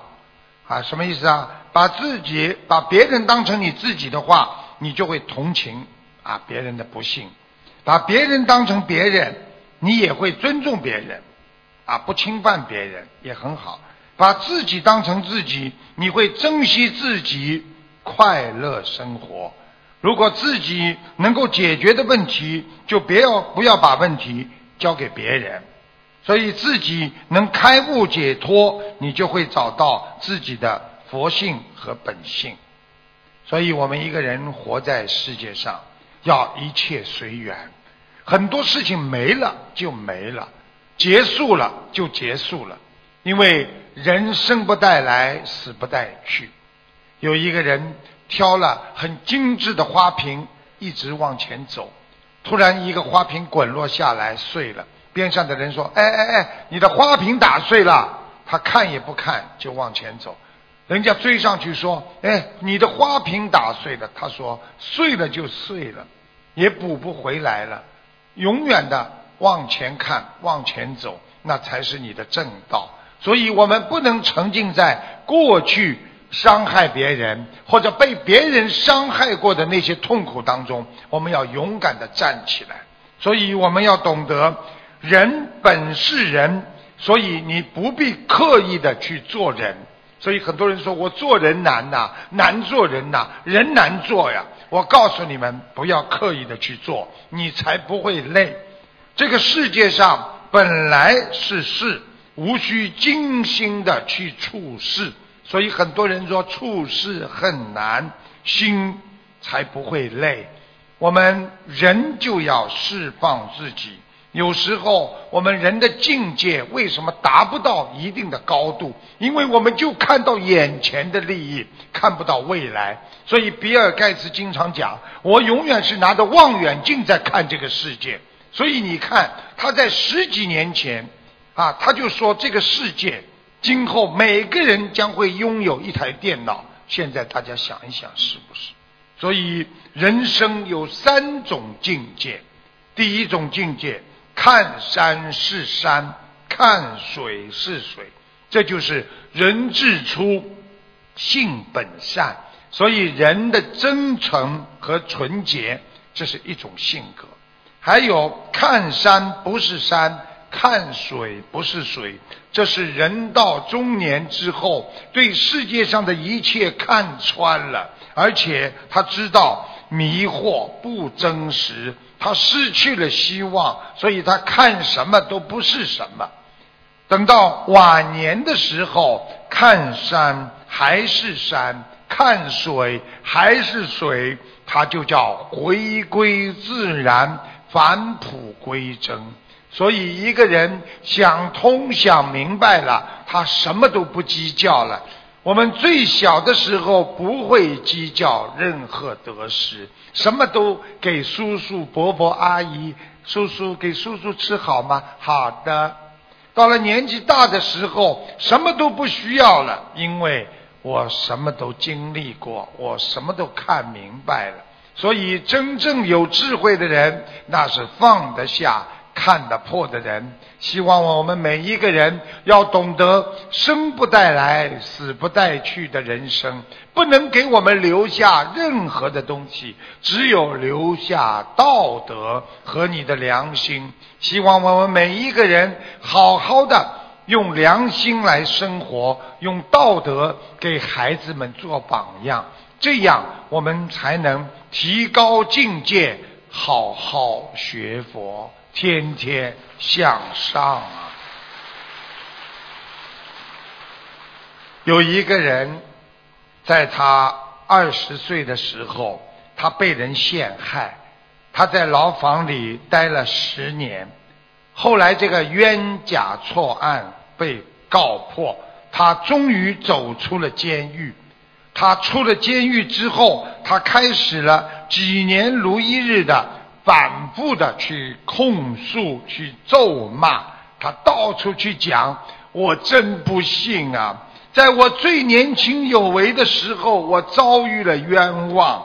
啊，什么意思啊？把自己把别人当成你自己的话，你就会同情啊别人的不幸；把别人当成别人，你也会尊重别人，啊不侵犯别人也很好。把自己当成自己，你会珍惜自己，快乐生活。如果自己能够解决的问题，就别要不要把问题交给别人。所以自己能开悟解脱，你就会找到自己的佛性和本性。所以我们一个人活在世界上，要一切随缘。很多事情没了就没了，结束了就结束了，因为人生不带来，死不带去。有一个人挑了很精致的花瓶，一直往前走，突然一个花瓶滚落下来碎了。边上的人说：“哎哎哎，你的花瓶打碎了。”他看也不看就往前走。人家追上去说：“哎，你的花瓶打碎了。”他说：“碎了就碎了，也补不回来了。永远的往前看，往前走，那才是你的正道。所以我们不能沉浸在过去伤害别人或者被别人伤害过的那些痛苦当中。我们要勇敢的站起来。所以我们要懂得，人本是人，所以你不必刻意的去做人。”所以很多人说我做人难呐，难做人呐，人难做呀。我告诉你们，不要刻意的去做，你才不会累。这个世界上本来是事，无需精心的去处事。所以很多人说处事很难，心才不会累。我们人就要释放自己。有时候，我们人的境界为什么达不到一定的高度？因为我们就看到眼前的利益，看不到未来。所以，比尔盖茨经常讲：“我永远是拿着望远镜在看这个世界。”所以，你看他在十几年前啊，他就说这个世界今后每个人将会拥有一台电脑。现在大家想一想，是不是？所以，人生有三种境界，第一种境界。看山是山，看水是水，这就是人之初，性本善。所以人的真诚和纯洁，这是一种性格。还有看山不是山，看水不是水，这是人到中年之后，对世界上的一切看穿了，而且他知道迷惑不真实。他失去了希望，所以他看什么都不是什么。等到晚年的时候，看山还是山，看水还是水，他就叫回归自然，返璞归真。所以一个人想通、想明白了，他什么都不计较了。我们最小的时候不会计较任何得失，什么都给叔叔、伯伯、阿姨、叔叔给叔叔吃好吗？好的。到了年纪大的时候，什么都不需要了，因为我什么都经历过，我什么都看明白了。所以，真正有智慧的人，那是放得下。看得破的人，希望我们每一个人要懂得生不带来、死不带去的人生，不能给我们留下任何的东西，只有留下道德和你的良心。希望我们每一个人好好的用良心来生活，用道德给孩子们做榜样，这样我们才能提高境界，好好学佛。天天向上啊！有一个人，在他二十岁的时候，他被人陷害，他在牢房里待了十年。后来这个冤假错案被告破，他终于走出了监狱。他出了监狱之后，他开始了几年如一日的。反复的去控诉、去咒骂，他到处去讲，我真不幸啊！在我最年轻有为的时候，我遭遇了冤枉，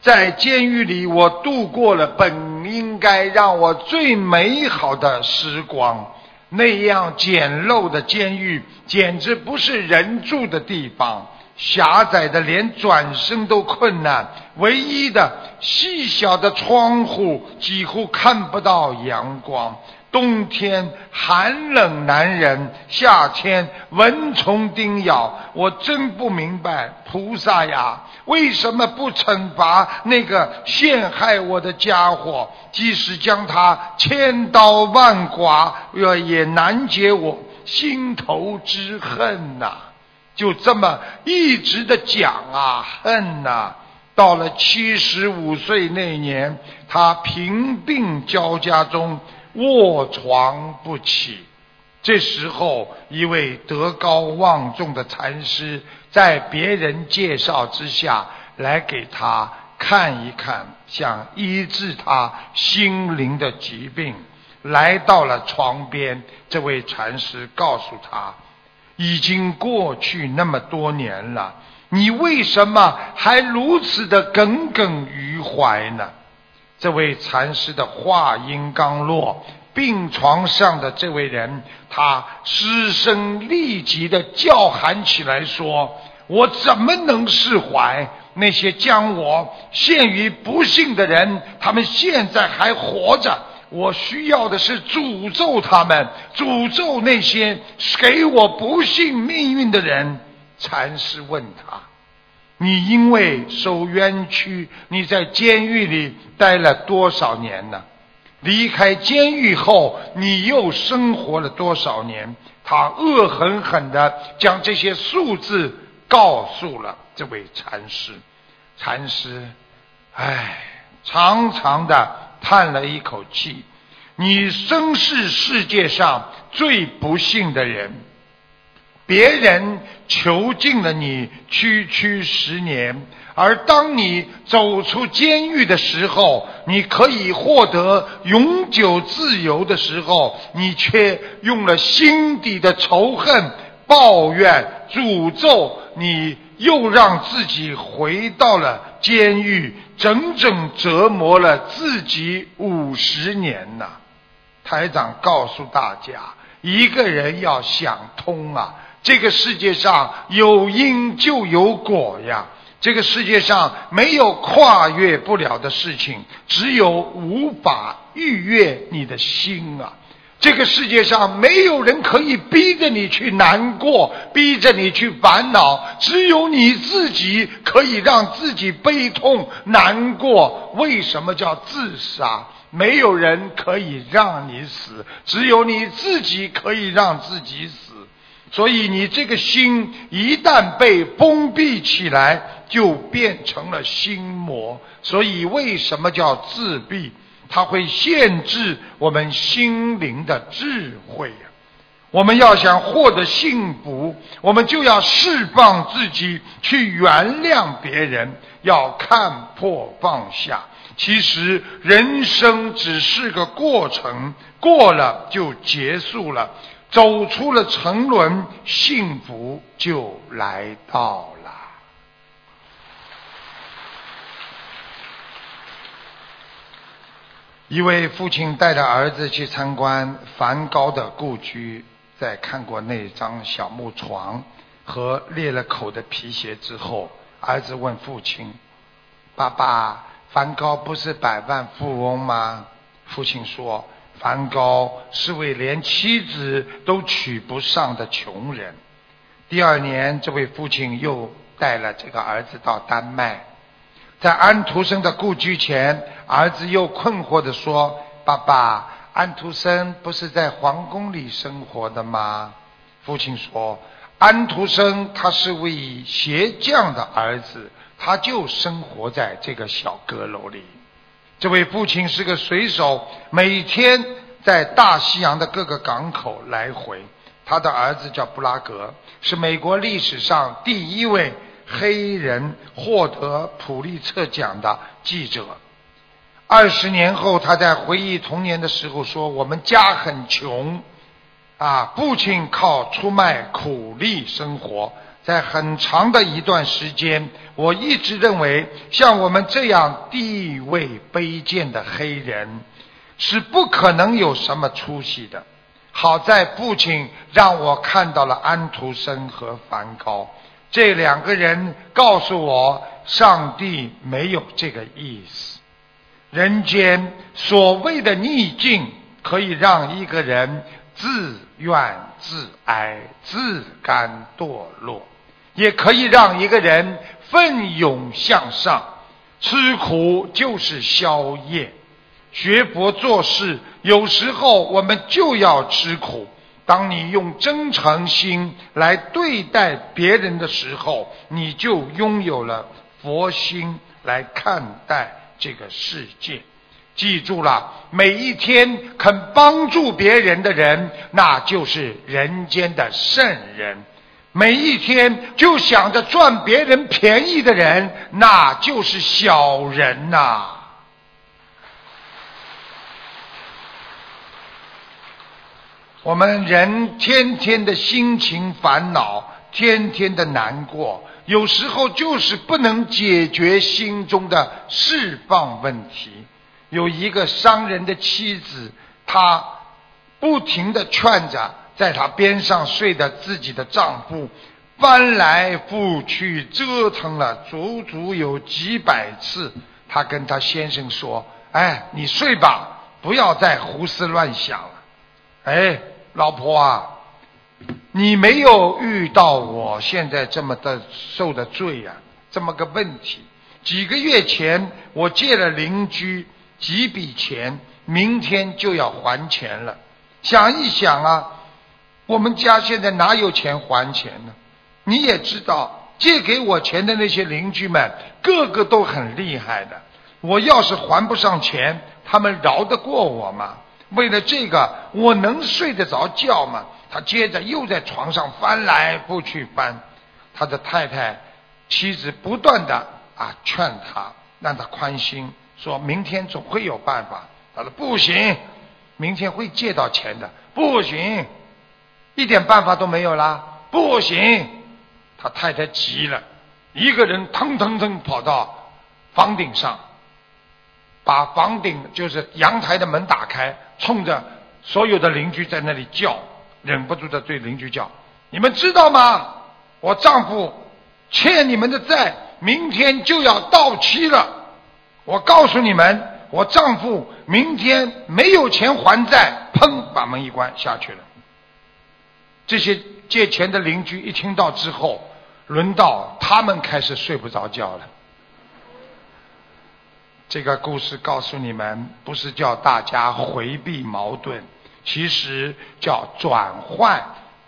在监狱里，我度过了本应该让我最美好的时光。那样简陋的监狱，简直不是人住的地方。狭窄的连转身都困难，唯一的细小的窗户几乎看不到阳光。冬天寒冷难忍，夏天蚊虫叮咬。我真不明白，菩萨呀，为什么不惩罚那个陷害我的家伙？即使将他千刀万剐，也难解我心头之恨呐！就这么一直的讲啊，恨呐。到了七十五岁那年，他贫病交加中卧床不起。这时候，一位德高望重的禅师在别人介绍之下来给他看一看，想医治他心灵的疾病。来到了床边，这位禅师告诉他：“已经过去那么多年了。”你为什么还如此的耿耿于怀呢？这位禅师的话音刚落，病床上的这位人，他失声立即的叫喊起来说：“我怎么能释怀那些将我陷于不幸的人？他们现在还活着，我需要的是诅咒他们，诅咒那些给我不幸命运的人。”禅师问他：“你因为受冤屈，你在监狱里待了多少年呢？离开监狱后，你又生活了多少年？”他恶狠狠地将这些数字告诉了这位禅师。禅师，唉，长长的叹了一口气：“你生是世界上最不幸的人。”别人囚禁了你区区十年，而当你走出监狱的时候，你可以获得永久自由的时候，你却用了心底的仇恨、抱怨、诅咒，你又让自己回到了监狱，整整折磨了自己五十年呐！台长告诉大家，一个人要想通啊。这个世界上有因就有果呀！这个世界上没有跨越不了的事情，只有无法逾越你的心啊！这个世界上没有人可以逼着你去难过，逼着你去烦恼，只有你自己可以让自己悲痛难过。为什么叫自杀？没有人可以让你死，只有你自己可以让自己死。所以，你这个心一旦被封闭起来，就变成了心魔。所以，为什么叫自闭？它会限制我们心灵的智慧呀。我们要想获得幸福，我们就要释放自己，去原谅别人，要看破放下。其实，人生只是个过程，过了就结束了。走出了沉沦，幸福就来到了。一位父亲带着儿子去参观梵高的故居，在看过那张小木床和裂了口的皮鞋之后，儿子问父亲：“爸爸，梵高不是百万富翁吗？”父亲说。梵高是位连妻子都娶不上的穷人。第二年，这位父亲又带了这个儿子到丹麦，在安徒生的故居前，儿子又困惑地说：“爸爸，安徒生不是在皇宫里生活的吗？”父亲说：“安徒生他是位鞋匠的儿子，他就生活在这个小阁楼里。”这位父亲是个水手，每天在大西洋的各个港口来回。他的儿子叫布拉格，是美国历史上第一位黑人获得普利策奖的记者。二十年后，他在回忆童年的时候说：“我们家很穷，啊，父亲靠出卖苦力生活。”在很长的一段时间，我一直认为，像我们这样地位卑贱的黑人，是不可能有什么出息的。好在父亲让我看到了安徒生和梵高这两个人，告诉我，上帝没有这个意思。人间所谓的逆境，可以让一个人自怨自哀、自甘堕落。也可以让一个人奋勇向上，吃苦就是宵夜。学佛做事，有时候我们就要吃苦。当你用真诚心来对待别人的时候，你就拥有了佛心来看待这个世界。记住了，每一天肯帮助别人的人，那就是人间的圣人；每一天就想着赚别人便宜的人，那就是小人呐。我们人天天的心情烦恼，天天的难过，有时候就是不能解决心中的释放问题。有一个商人的妻子，她不停的劝着在她边上睡的自己的丈夫，翻来覆去折腾了足足有几百次。她跟她先生说：“哎，你睡吧，不要再胡思乱想了。”哎，老婆啊，你没有遇到我现在这么的受的罪呀，这么个问题。几个月前，我借了邻居。几笔钱，明天就要还钱了。想一想啊，我们家现在哪有钱还钱呢？你也知道，借给我钱的那些邻居们，个个都很厉害的。我要是还不上钱，他们饶得过我吗？为了这个，我能睡得着觉吗？他接着又在床上翻来覆去翻。他的太太、妻子不断的啊劝他，让他宽心。说明天总会有办法。他说不行，明天会借到钱的。不行，一点办法都没有啦。不行，他太太急了，一个人腾腾腾跑到房顶上，把房顶就是阳台的门打开，冲着所有的邻居在那里叫，忍不住的对邻居叫：“你们知道吗？我丈夫欠你们的债，明天就要到期了。”我告诉你们，我丈夫明天没有钱还债，砰，把门一关下去了。这些借钱的邻居一听到之后，轮到他们开始睡不着觉了。这个故事告诉你们，不是叫大家回避矛盾，其实叫转换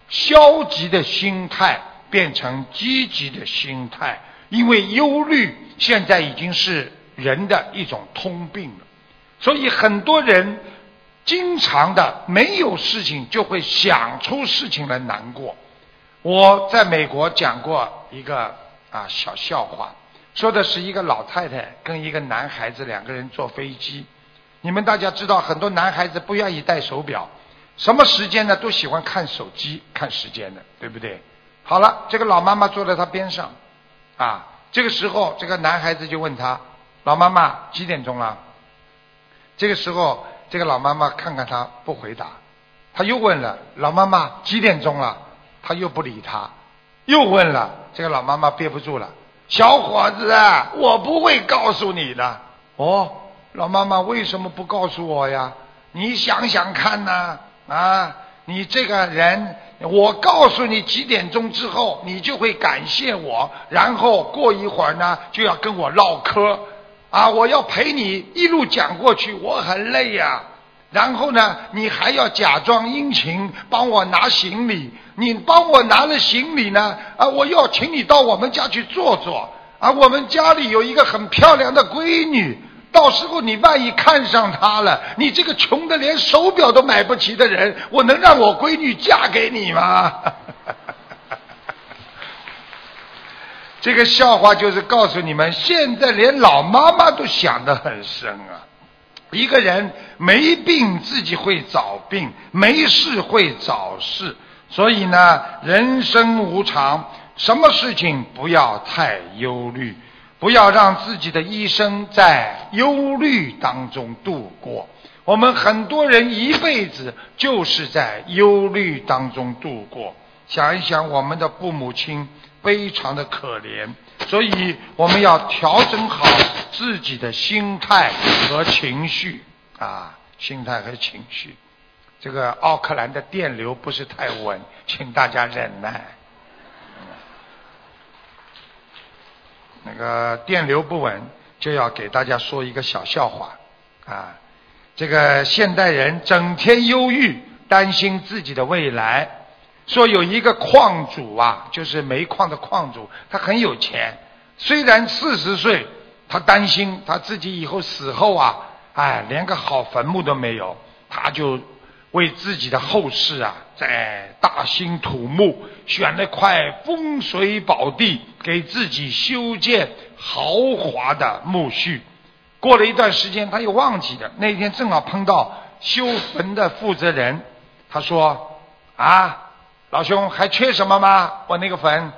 消极的心态变成积极的心态，因为忧虑现在已经是。人的一种通病了，所以很多人经常的没有事情就会想出事情来难过。我在美国讲过一个啊小笑话，说的是一个老太太跟一个男孩子两个人坐飞机。你们大家知道，很多男孩子不愿意戴手表，什么时间呢都喜欢看手机看时间的，对不对？好了，这个老妈妈坐在他边上，啊，这个时候这个男孩子就问他。老妈妈几点钟了？这个时候，这个老妈妈看看他不回答，他又问了：“老妈妈几点钟了？”他又不理他，又问了。这个老妈妈憋不住了：“小伙子，我不会告诉你的。”哦，老妈妈为什么不告诉我呀？你想想看呐，啊，你这个人，我告诉你几点钟之后，你就会感谢我，然后过一会儿呢，就要跟我唠嗑。啊！我要陪你一路讲过去，我很累呀。然后呢，你还要假装殷勤帮我拿行李。你帮我拿了行李呢，啊，我要请你到我们家去坐坐。啊，我们家里有一个很漂亮的闺女，到时候你万一看上她了，你这个穷的连手表都买不起的人，我能让我闺女嫁给你吗？这个笑话就是告诉你们，现在连老妈妈都想得很深啊。一个人没病自己会找病，没事会找事，所以呢，人生无常，什么事情不要太忧虑，不要让自己的一生在忧虑当中度过。我们很多人一辈子就是在忧虑当中度过。想一想，我们的父母亲。非常的可怜，所以我们要调整好自己的心态和情绪啊，心态和情绪。这个奥克兰的电流不是太稳，请大家忍耐。那个电流不稳，就要给大家说一个小笑话啊。这个现代人整天忧郁。担心自己的未来。说有一个矿主啊，就是煤矿的矿主，他很有钱，虽然四十岁，他担心他自己以后死后啊，哎，连个好坟墓都没有，他就为自己的后事啊，在大兴土木，选了块风水宝地，给自己修建豪华的墓序。过了一段时间，他又忘记了。那天正好碰到修坟的负责人，他说：“啊，老兄还缺什么吗？我那个坟。”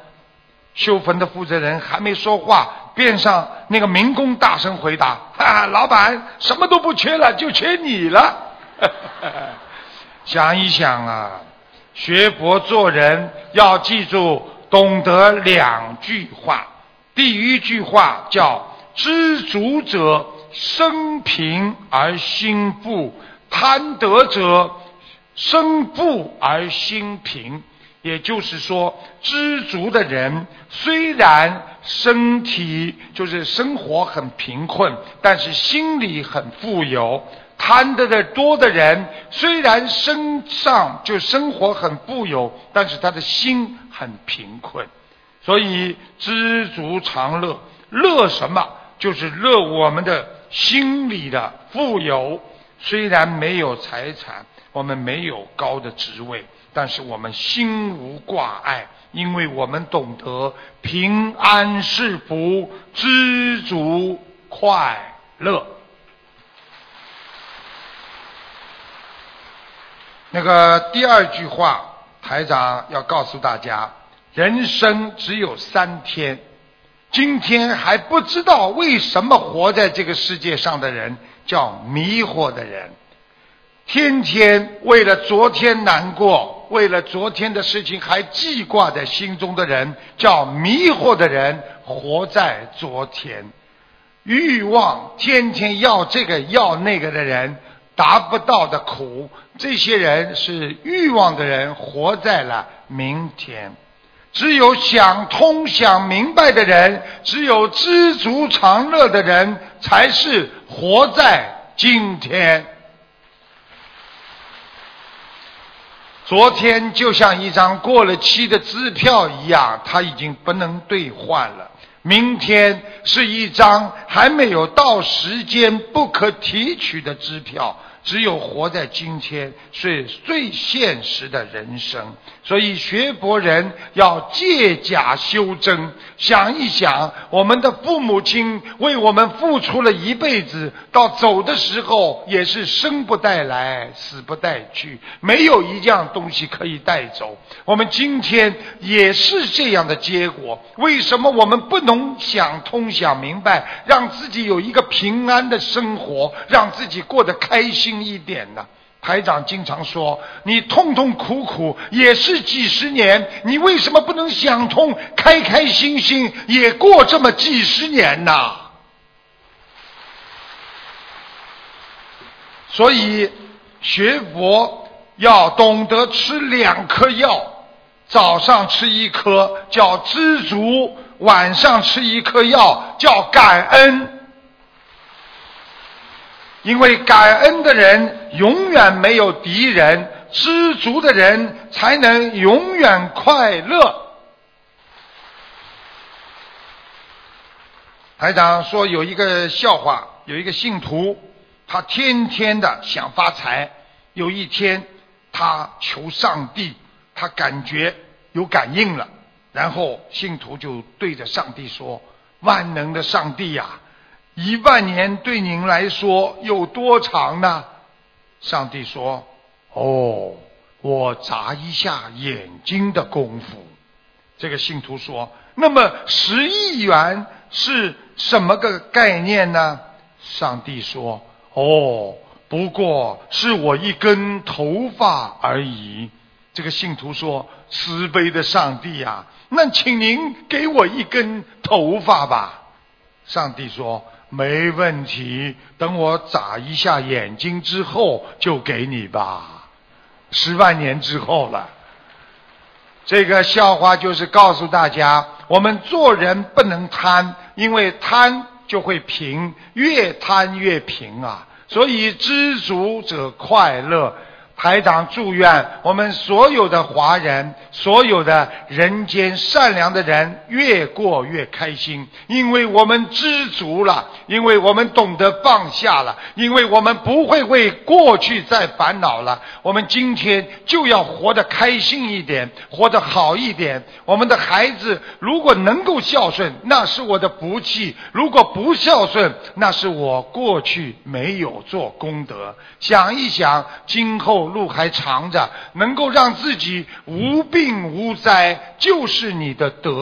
修坟的负责人还没说话，边上那个民工大声回答：“哈，老板什么都不缺了，就缺你了。”想一想啊，学佛做人要记住，懂得两句话。第一句话叫“知足者”。生贫而心富，贪得者生富而心贫。也就是说，知足的人虽然身体就是生活很贫困，但是心里很富有；贪得的多的人虽然身上就生活很富有，但是他的心很贫困。所以，知足常乐，乐什么？就是乐我们的。心里的富有，虽然没有财产，我们没有高的职位，但是我们心无挂碍，因为我们懂得平安是福，知足快乐。那个第二句话，台长要告诉大家：人生只有三天。今天还不知道为什么活在这个世界上的人叫迷惑的人，天天为了昨天难过，为了昨天的事情还记挂在心中的人叫迷惑的人，活在昨天，欲望天天要这个要那个的人达不到的苦，这些人是欲望的人，活在了明天。只有想通、想明白的人，只有知足常乐的人，才是活在今天。昨天就像一张过了期的支票一样，它已经不能兑换了；明天是一张还没有到时间、不可提取的支票。只有活在今天是最现实的人生，所以学佛人要借假修真。想一想，我们的父母亲为我们付出了一辈子，到走的时候也是生不带来，死不带去，没有一样东西可以带走。我们今天也是这样的结果。为什么我们不能想通、想明白，让自己有一个平安的生活，让自己过得开心？一点呢？台长经常说，你痛痛苦苦也是几十年，你为什么不能想通，开开心心也过这么几十年呢？所以学佛要懂得吃两颗药，早上吃一颗叫知足，晚上吃一颗药叫感恩。因为感恩的人永远没有敌人，知足的人才能永远快乐。台长说有一个笑话，有一个信徒，他天天的想发财。有一天，他求上帝，他感觉有感应了，然后信徒就对着上帝说：“万能的上帝呀！”一万年对您来说有多长呢？上帝说：“哦，我眨一下眼睛的功夫。”这个信徒说：“那么十亿元是什么个概念呢？”上帝说：“哦，不过是我一根头发而已。”这个信徒说：“慈悲的上帝呀，那请您给我一根头发吧。”上帝说。没问题，等我眨一下眼睛之后就给你吧。十万年之后了，这个笑话就是告诉大家，我们做人不能贪，因为贪就会贫，越贪越贫啊。所以知足者快乐，台长祝愿我们所有的华人，所有的人间善良的人越过越开心，因为我们知足了，因为我们懂得放下了，因为我们不会为过去再烦恼了。我们今天就要活得开心一点，活得好一点。我们的孩子如果能够孝顺，那是我的福气；如果不孝顺，那是我过去没有做功德。想一想，今后路还长着，能够让自己无病无灾，就是你的德。